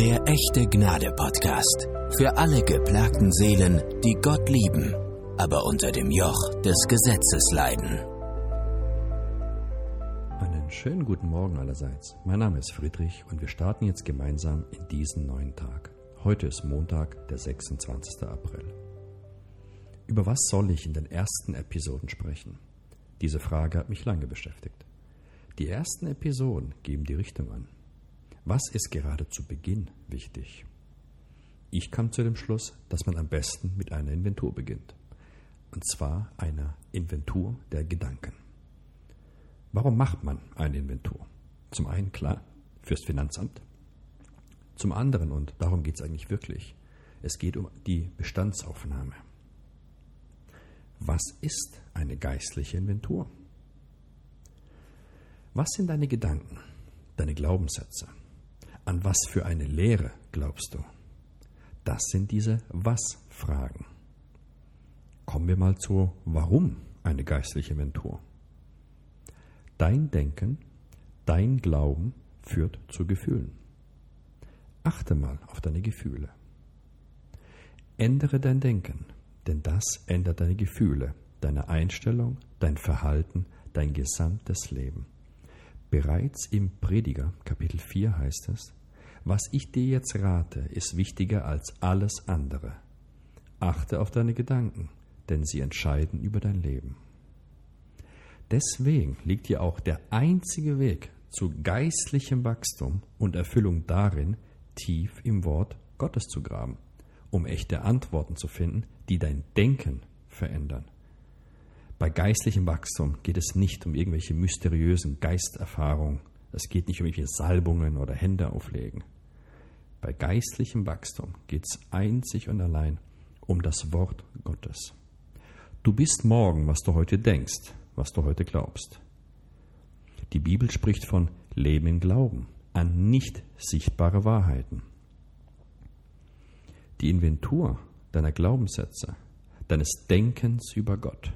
Der echte Gnade Podcast. Für alle geplagten Seelen, die Gott lieben, aber unter dem Joch des Gesetzes leiden. Einen schönen guten Morgen allerseits. Mein Name ist Friedrich und wir starten jetzt gemeinsam in diesen neuen Tag. Heute ist Montag, der 26. April. Über was soll ich in den ersten Episoden sprechen? Diese Frage hat mich lange beschäftigt. Die ersten Episoden geben die Richtung an. Was ist gerade zu Beginn wichtig? Ich kam zu dem Schluss, dass man am besten mit einer Inventur beginnt. Und zwar einer Inventur der Gedanken. Warum macht man eine Inventur? Zum einen klar, fürs Finanzamt. Zum anderen, und darum geht es eigentlich wirklich, es geht um die Bestandsaufnahme. Was ist eine geistliche Inventur? Was sind deine Gedanken, deine Glaubenssätze? An was für eine Lehre glaubst du? Das sind diese Was-Fragen. Kommen wir mal zu Warum eine geistliche Inventur. Dein Denken, dein Glauben führt zu Gefühlen. Achte mal auf deine Gefühle. Ändere dein Denken, denn das ändert deine Gefühle, deine Einstellung, dein Verhalten, dein gesamtes Leben. Bereits im Prediger Kapitel 4 heißt es, was ich dir jetzt rate, ist wichtiger als alles andere. Achte auf deine Gedanken, denn sie entscheiden über dein Leben. Deswegen liegt dir auch der einzige Weg zu geistlichem Wachstum und Erfüllung darin, tief im Wort Gottes zu graben, um echte Antworten zu finden, die dein Denken verändern. Bei geistlichem Wachstum geht es nicht um irgendwelche mysteriösen Geisterfahrungen. Es geht nicht um irgendwelche Salbungen oder Hände auflegen. Bei geistlichem Wachstum geht es einzig und allein um das Wort Gottes. Du bist morgen, was du heute denkst, was du heute glaubst. Die Bibel spricht von Leben im Glauben an nicht sichtbare Wahrheiten. Die Inventur deiner Glaubenssätze, deines Denkens über Gott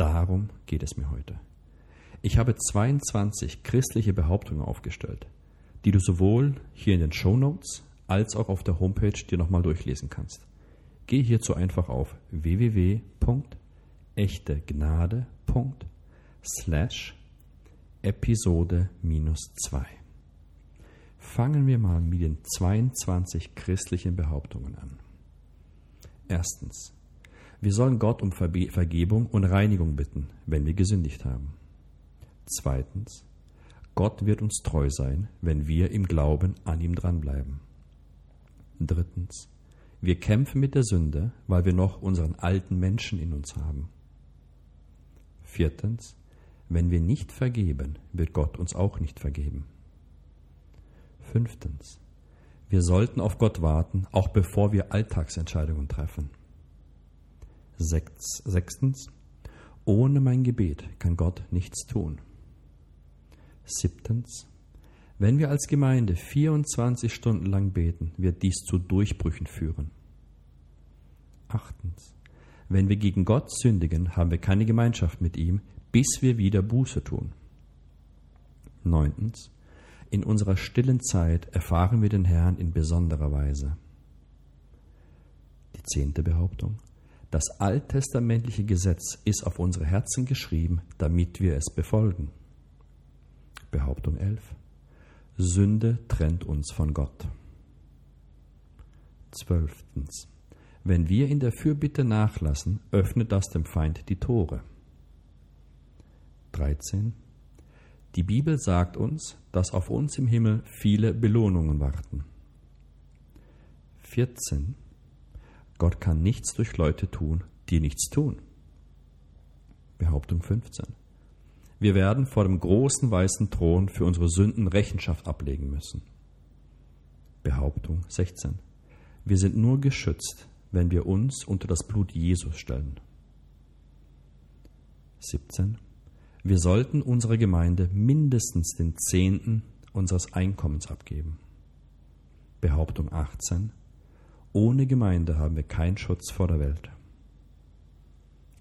Darum geht es mir heute. Ich habe 22 christliche Behauptungen aufgestellt, die du sowohl hier in den Show Notes als auch auf der Homepage dir nochmal durchlesen kannst. Geh hierzu einfach auf www.echtegnade.de slash Episode minus 2. Fangen wir mal mit den 22 christlichen Behauptungen an. Erstens. Wir sollen Gott um Vergebung und Reinigung bitten, wenn wir gesündigt haben. Zweitens, Gott wird uns treu sein, wenn wir im Glauben an ihm dranbleiben. Drittens, wir kämpfen mit der Sünde, weil wir noch unseren alten Menschen in uns haben. Viertens, wenn wir nicht vergeben, wird Gott uns auch nicht vergeben. Fünftens, wir sollten auf Gott warten, auch bevor wir Alltagsentscheidungen treffen. Sechstens, ohne mein Gebet kann Gott nichts tun. Siebtens, wenn wir als Gemeinde 24 Stunden lang beten, wird dies zu Durchbrüchen führen. Achtens, wenn wir gegen Gott sündigen, haben wir keine Gemeinschaft mit ihm, bis wir wieder Buße tun. Neuntens, in unserer stillen Zeit erfahren wir den Herrn in besonderer Weise. Die zehnte Behauptung. Das alttestamentliche Gesetz ist auf unsere Herzen geschrieben, damit wir es befolgen. Behauptung 11. Sünde trennt uns von Gott. Zwölftens. Wenn wir in der Fürbitte nachlassen, öffnet das dem Feind die Tore. 13. Die Bibel sagt uns, dass auf uns im Himmel viele Belohnungen warten. 14. Gott kann nichts durch Leute tun, die nichts tun. Behauptung 15. Wir werden vor dem großen weißen Thron für unsere Sünden Rechenschaft ablegen müssen. Behauptung 16. Wir sind nur geschützt, wenn wir uns unter das Blut Jesus stellen. 17. Wir sollten unserer Gemeinde mindestens den Zehnten unseres Einkommens abgeben. Behauptung 18. Ohne Gemeinde haben wir keinen Schutz vor der Welt.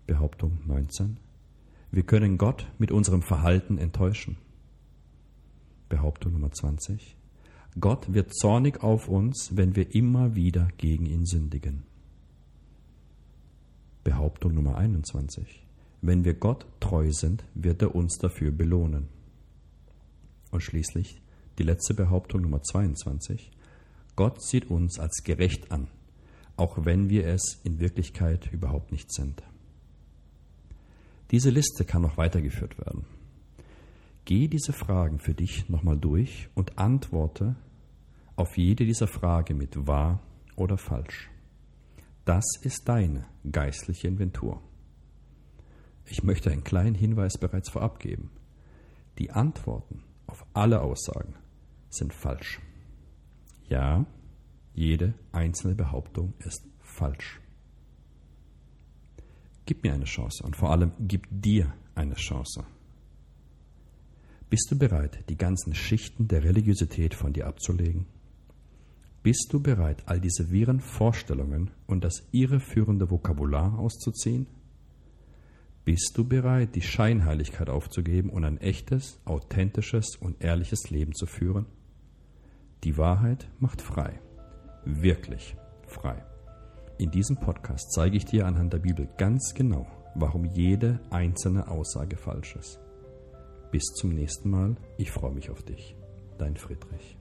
Behauptung 19. Wir können Gott mit unserem Verhalten enttäuschen. Behauptung Nummer 20. Gott wird zornig auf uns, wenn wir immer wieder gegen ihn sündigen. Behauptung Nummer 21. Wenn wir Gott treu sind, wird er uns dafür belohnen. Und schließlich die letzte Behauptung Nummer 22. Gott sieht uns als gerecht an, auch wenn wir es in Wirklichkeit überhaupt nicht sind. Diese Liste kann noch weitergeführt werden. Geh diese Fragen für dich nochmal durch und antworte auf jede dieser Fragen mit wahr oder falsch. Das ist deine geistliche Inventur. Ich möchte einen kleinen Hinweis bereits vorab geben. Die Antworten auf alle Aussagen sind falsch. Ja, jede einzelne Behauptung ist falsch. Gib mir eine Chance und vor allem gib dir eine Chance. Bist du bereit, die ganzen Schichten der Religiosität von dir abzulegen? Bist du bereit, all diese wirren Vorstellungen und das irreführende Vokabular auszuziehen? Bist du bereit, die Scheinheiligkeit aufzugeben und ein echtes, authentisches und ehrliches Leben zu führen? Die Wahrheit macht frei. Wirklich frei. In diesem Podcast zeige ich dir anhand der Bibel ganz genau, warum jede einzelne Aussage falsch ist. Bis zum nächsten Mal. Ich freue mich auf dich. Dein Friedrich.